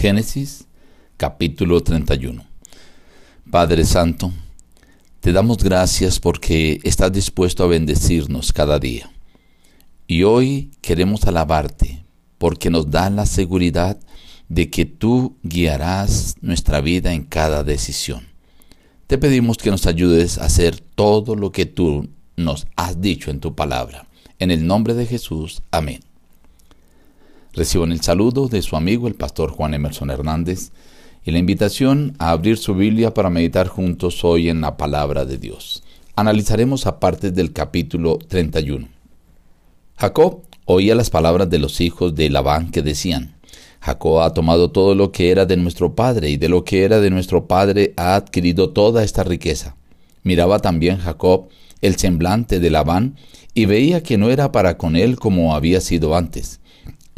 Génesis capítulo 31. Padre Santo, te damos gracias porque estás dispuesto a bendecirnos cada día. Y hoy queremos alabarte porque nos da la seguridad de que tú guiarás nuestra vida en cada decisión. Te pedimos que nos ayudes a hacer todo lo que tú nos has dicho en tu palabra. En el nombre de Jesús, amén. Reciban el saludo de su amigo el pastor Juan Emerson Hernández y la invitación a abrir su Biblia para meditar juntos hoy en la palabra de Dios. Analizaremos a partes del capítulo 31. Jacob oía las palabras de los hijos de Labán que decían, Jacob ha tomado todo lo que era de nuestro padre y de lo que era de nuestro padre ha adquirido toda esta riqueza. Miraba también Jacob el semblante de Labán y veía que no era para con él como había sido antes.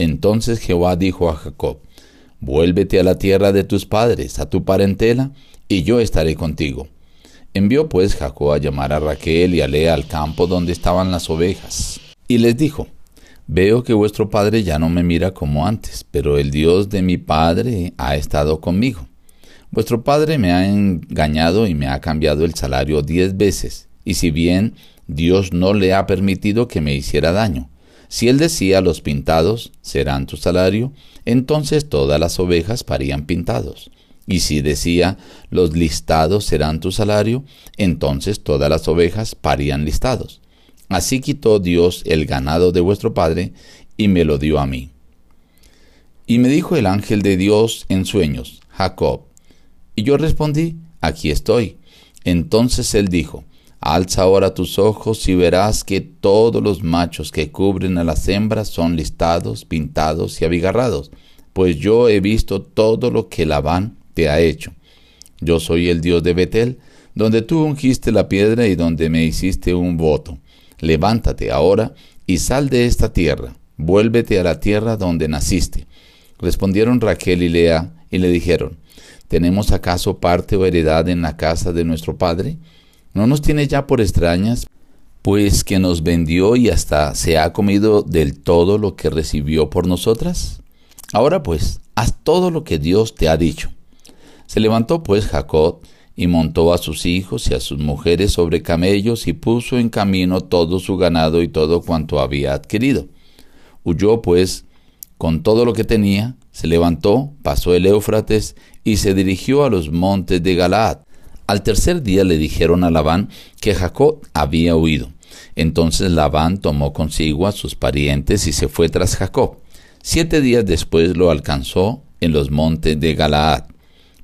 Entonces Jehová dijo a Jacob, Vuélvete a la tierra de tus padres, a tu parentela, y yo estaré contigo. Envió pues Jacob a llamar a Raquel y a Lea al campo donde estaban las ovejas. Y les dijo, Veo que vuestro padre ya no me mira como antes, pero el Dios de mi padre ha estado conmigo. Vuestro padre me ha engañado y me ha cambiado el salario diez veces, y si bien Dios no le ha permitido que me hiciera daño, si él decía los pintados serán tu salario, entonces todas las ovejas parían pintados. Y si decía los listados serán tu salario, entonces todas las ovejas parían listados. Así quitó Dios el ganado de vuestro padre y me lo dio a mí. Y me dijo el ángel de Dios en sueños, Jacob. Y yo respondí, aquí estoy. Entonces él dijo, Alza ahora tus ojos y verás que todos los machos que cubren a las hembras son listados, pintados y abigarrados, pues yo he visto todo lo que Labán te ha hecho. Yo soy el Dios de Betel, donde tú ungiste la piedra y donde me hiciste un voto. Levántate ahora y sal de esta tierra, vuélvete a la tierra donde naciste. Respondieron Raquel y Lea y le dijeron, ¿tenemos acaso parte o heredad en la casa de nuestro padre? ¿No nos tiene ya por extrañas? Pues que nos vendió y hasta se ha comido del todo lo que recibió por nosotras. Ahora pues, haz todo lo que Dios te ha dicho. Se levantó pues Jacob y montó a sus hijos y a sus mujeres sobre camellos y puso en camino todo su ganado y todo cuanto había adquirido. Huyó pues con todo lo que tenía, se levantó, pasó el Éufrates y se dirigió a los montes de Galaad. Al tercer día le dijeron a Labán que Jacob había huido. Entonces Labán tomó consigo a sus parientes y se fue tras Jacob. Siete días después lo alcanzó en los montes de Galaad.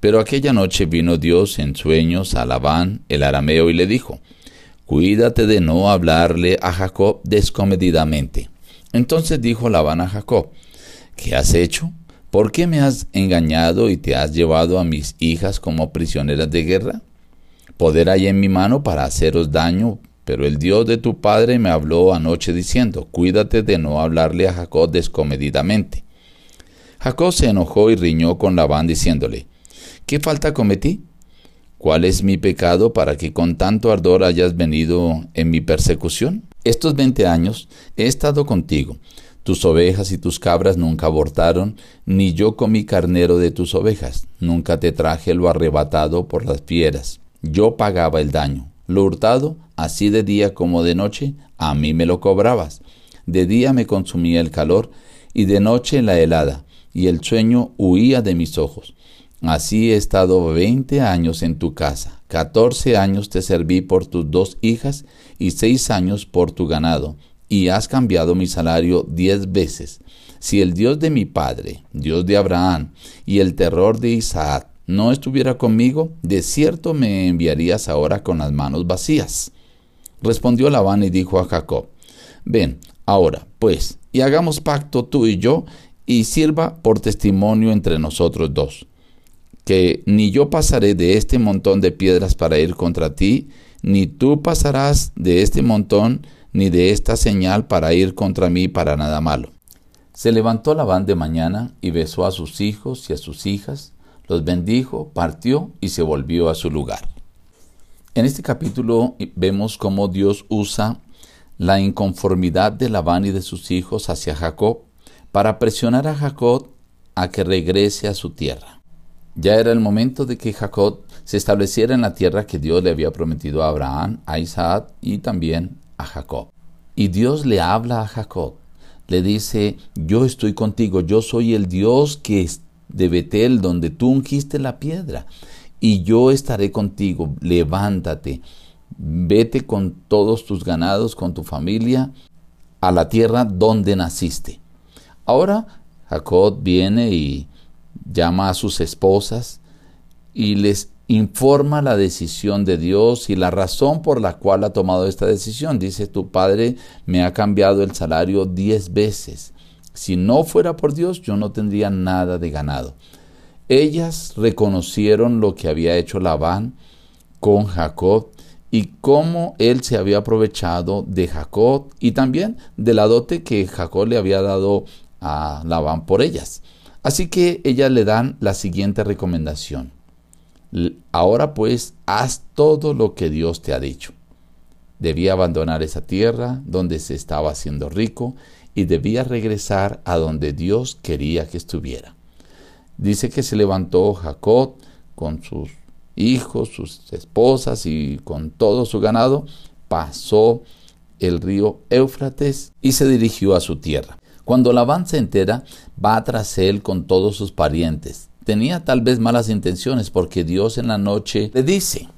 Pero aquella noche vino Dios en sueños a Labán el arameo y le dijo, Cuídate de no hablarle a Jacob descomedidamente. Entonces dijo Labán a Jacob, ¿qué has hecho? ¿Por qué me has engañado y te has llevado a mis hijas como prisioneras de guerra? Poder hay en mi mano para haceros daño, pero el Dios de tu padre me habló anoche diciendo, cuídate de no hablarle a Jacob descomedidamente. Jacob se enojó y riñó con Labán diciéndole, ¿qué falta cometí? ¿Cuál es mi pecado para que con tanto ardor hayas venido en mi persecución? Estos veinte años he estado contigo tus ovejas y tus cabras nunca abortaron, ni yo comí carnero de tus ovejas. Nunca te traje lo arrebatado por las fieras. Yo pagaba el daño. Lo hurtado, así de día como de noche, a mí me lo cobrabas. De día me consumía el calor, y de noche la helada, y el sueño huía de mis ojos. Así he estado veinte años en tu casa, catorce años te serví por tus dos hijas, y seis años por tu ganado, y has cambiado mi salario diez veces. Si el Dios de mi padre, Dios de Abraham, y el terror de Isaac no estuviera conmigo, de cierto me enviarías ahora con las manos vacías. Respondió Labán y dijo a Jacob, Ven, ahora, pues, y hagamos pacto tú y yo, y sirva por testimonio entre nosotros dos, que ni yo pasaré de este montón de piedras para ir contra ti, ni tú pasarás de este montón ni de esta señal para ir contra mí para nada malo. Se levantó Labán de mañana y besó a sus hijos y a sus hijas, los bendijo, partió y se volvió a su lugar. En este capítulo vemos cómo Dios usa la inconformidad de Labán y de sus hijos hacia Jacob para presionar a Jacob a que regrese a su tierra. Ya era el momento de que Jacob se estableciera en la tierra que Dios le había prometido a Abraham, a Isaac y también a Jacob. Y Dios le habla a Jacob, le dice, yo estoy contigo, yo soy el Dios que es de Betel, donde tú ungiste la piedra, y yo estaré contigo, levántate, vete con todos tus ganados, con tu familia, a la tierra donde naciste. Ahora Jacob viene y llama a sus esposas y les informa la decisión de Dios y la razón por la cual ha tomado esta decisión. Dice, tu padre me ha cambiado el salario diez veces. Si no fuera por Dios, yo no tendría nada de ganado. Ellas reconocieron lo que había hecho Labán con Jacob y cómo él se había aprovechado de Jacob y también de la dote que Jacob le había dado a Labán por ellas. Así que ellas le dan la siguiente recomendación. Ahora pues haz todo lo que Dios te ha dicho. Debía abandonar esa tierra donde se estaba haciendo rico y debía regresar a donde Dios quería que estuviera. Dice que se levantó Jacob con sus hijos, sus esposas y con todo su ganado, pasó el río Éufrates y se dirigió a su tierra. Cuando Labán se entera, va tras él con todos sus parientes tenía tal vez malas intenciones porque Dios en la noche le dice,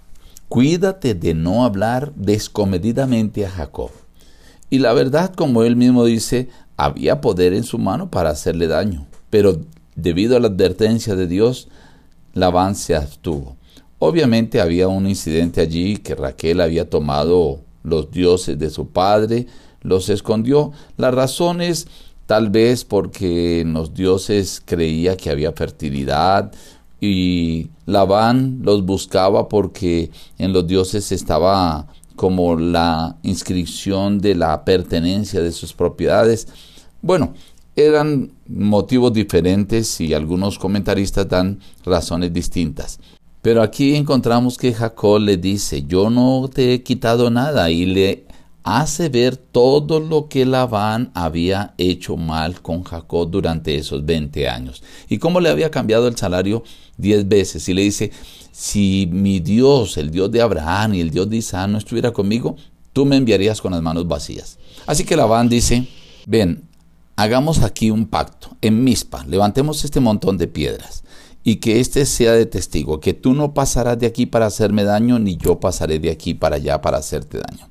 cuídate de no hablar descomedidamente a Jacob. Y la verdad, como él mismo dice, había poder en su mano para hacerle daño, pero debido a la advertencia de Dios, Labán se abstuvo. Obviamente había un incidente allí que Raquel había tomado los dioses de su padre, los escondió. La razón es tal vez porque en los dioses creía que había fertilidad y Labán los buscaba porque en los dioses estaba como la inscripción de la pertenencia de sus propiedades. Bueno, eran motivos diferentes y algunos comentaristas dan razones distintas. Pero aquí encontramos que Jacob le dice, yo no te he quitado nada y le hace ver todo lo que Labán había hecho mal con Jacob durante esos 20 años y cómo le había cambiado el salario 10 veces y le dice, si mi Dios, el Dios de Abraham y el Dios de Isaac no estuviera conmigo, tú me enviarías con las manos vacías. Así que Labán dice, ven, hagamos aquí un pacto en Mispa, levantemos este montón de piedras y que éste sea de testigo, que tú no pasarás de aquí para hacerme daño, ni yo pasaré de aquí para allá para hacerte daño.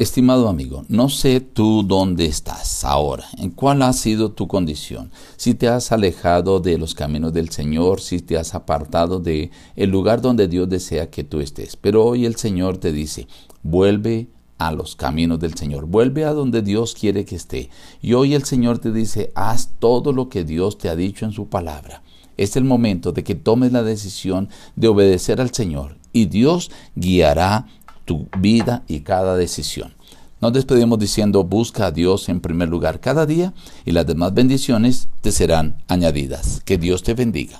Estimado amigo, no sé tú dónde estás ahora, en cuál ha sido tu condición, si te has alejado de los caminos del Señor, si te has apartado de el lugar donde Dios desea que tú estés. Pero hoy el Señor te dice, vuelve a los caminos del Señor, vuelve a donde Dios quiere que esté. Y hoy el Señor te dice, haz todo lo que Dios te ha dicho en su palabra. Es el momento de que tomes la decisión de obedecer al Señor y Dios guiará tu vida y cada decisión. Nos despedimos diciendo, busca a Dios en primer lugar cada día y las demás bendiciones te serán añadidas. Que Dios te bendiga.